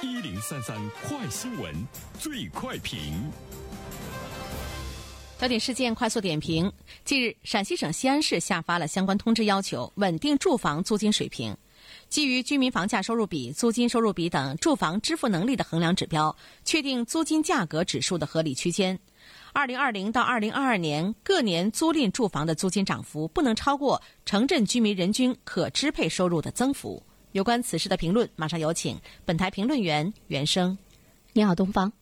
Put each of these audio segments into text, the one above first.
一零三三快新闻，最快评。焦点事件快速点评：近日，陕西省西安市下发了相关通知，要求稳定住房租金水平。基于居民房价收入比、租金收入比等住房支付能力的衡量指标，确定租金价格指数的合理区间。二零二零到二零二二年各年租赁住房的租金涨幅不能超过城镇居民人均可支配收入的增幅。有关此事的评论，马上有请本台评论员袁生。你好，东方。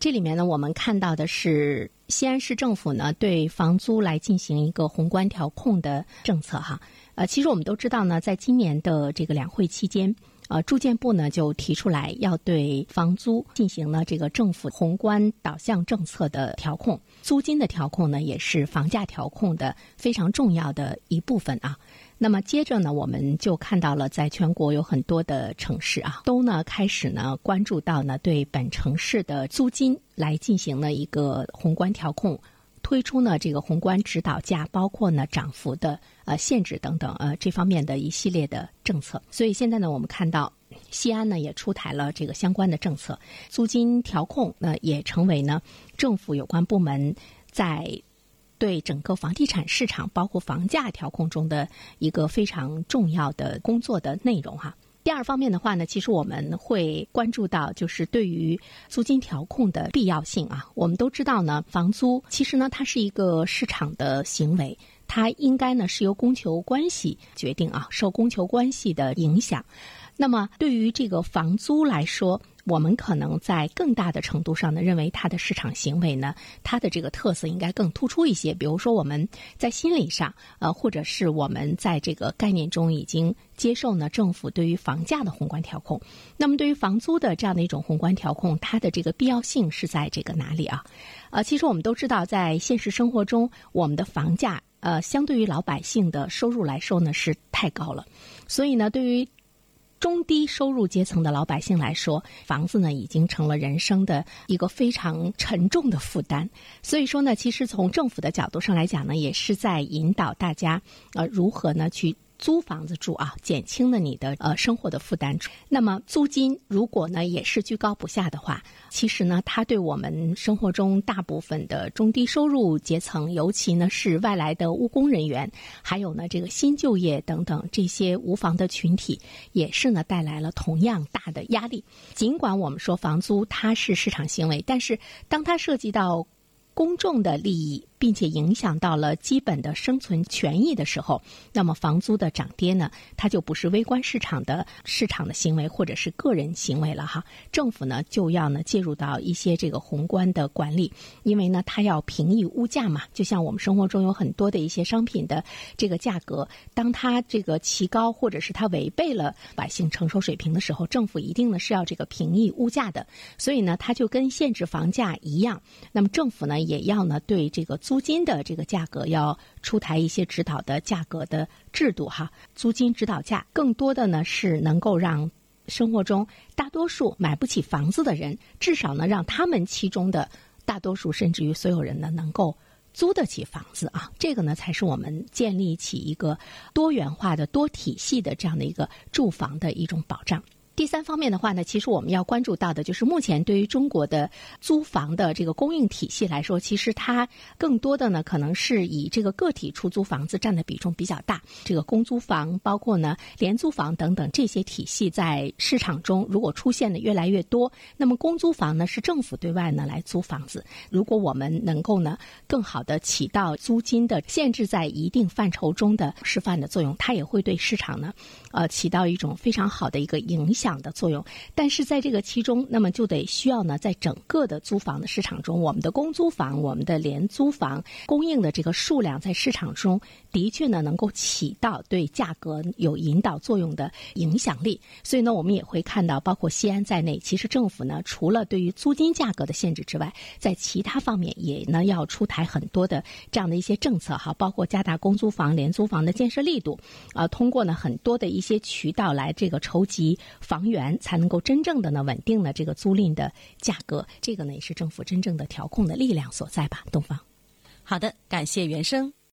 这里面呢，我们看到的是西安市政府呢对房租来进行一个宏观调控的政策哈。呃，其实我们都知道呢，在今年的这个两会期间，呃，住建部呢就提出来要对房租进行了这个政府宏观导向政策的调控，租金的调控呢也是房价调控的非常重要的一部分啊。那么接着呢，我们就看到了，在全国有很多的城市啊，都呢开始呢关注到呢对本城市的租金来进行了一个宏观调控，推出呢这个宏观指导价，包括呢涨幅的呃限制等等呃这方面的一系列的政策。所以现在呢，我们看到西安呢也出台了这个相关的政策，租金调控呢也成为呢政府有关部门在。对整个房地产市场，包括房价调控中的一个非常重要的工作的内容哈。第二方面的话呢，其实我们会关注到，就是对于租金调控的必要性啊。我们都知道呢，房租其实呢，它是一个市场的行为，它应该呢是由供求关系决定啊，受供求关系的影响。那么对于这个房租来说，我们可能在更大的程度上呢，认为它的市场行为呢，它的这个特色应该更突出一些。比如说，我们在心理上，呃，或者是我们在这个概念中已经接受呢，政府对于房价的宏观调控。那么，对于房租的这样的一种宏观调控，它的这个必要性是在这个哪里啊？呃，其实我们都知道，在现实生活中，我们的房价，呃，相对于老百姓的收入来说呢，是太高了。所以呢，对于中低收入阶层的老百姓来说，房子呢已经成了人生的一个非常沉重的负担。所以说呢，其实从政府的角度上来讲呢，也是在引导大家呃如何呢去。租房子住啊，减轻了你的呃生活的负担。那么租金如果呢也是居高不下的话，其实呢它对我们生活中大部分的中低收入阶层，尤其呢是外来的务工人员，还有呢这个新就业等等这些无房的群体，也是呢带来了同样大的压力。尽管我们说房租它是市场行为，但是当它涉及到公众的利益。并且影响到了基本的生存权益的时候，那么房租的涨跌呢，它就不是微观市场的市场的行为，或者是个人行为了哈。政府呢就要呢介入到一些这个宏观的管理，因为呢它要平抑物价嘛。就像我们生活中有很多的一些商品的这个价格，当它这个奇高，或者是它违背了百姓承受水平的时候，政府一定呢是要这个平抑物价的。所以呢，它就跟限制房价一样，那么政府呢也要呢对这个。租金的这个价格要出台一些指导的价格的制度哈，租金指导价更多的呢是能够让生活中大多数买不起房子的人，至少呢让他们其中的大多数甚至于所有人呢能够租得起房子啊，这个呢才是我们建立起一个多元化的多体系的这样的一个住房的一种保障。第三方面的话呢，其实我们要关注到的就是目前对于中国的租房的这个供应体系来说，其实它更多的呢可能是以这个个体出租房子占的比重比较大。这个公租房，包括呢廉租房等等这些体系在市场中如果出现的越来越多，那么公租房呢是政府对外呢来租房子。如果我们能够呢更好的起到租金的限制在一定范畴中的示范的作用，它也会对市场呢呃起到一种非常好的一个影响。的作用，但是在这个其中，那么就得需要呢，在整个的租房的市场中，我们的公租房、我们的廉租房供应的这个数量，在市场中的确呢，能够起到对价格有引导作用的影响力。所以呢，我们也会看到，包括西安在内，其实政府呢，除了对于租金价格的限制之外，在其他方面也呢要出台很多的这样的一些政策哈，包括加大公租房、廉租房的建设力度，啊，通过呢很多的一些渠道来这个筹集房。源才能够真正的呢稳定了这个租赁的价格，这个呢也是政府真正的调控的力量所在吧？东方，好的，感谢袁生。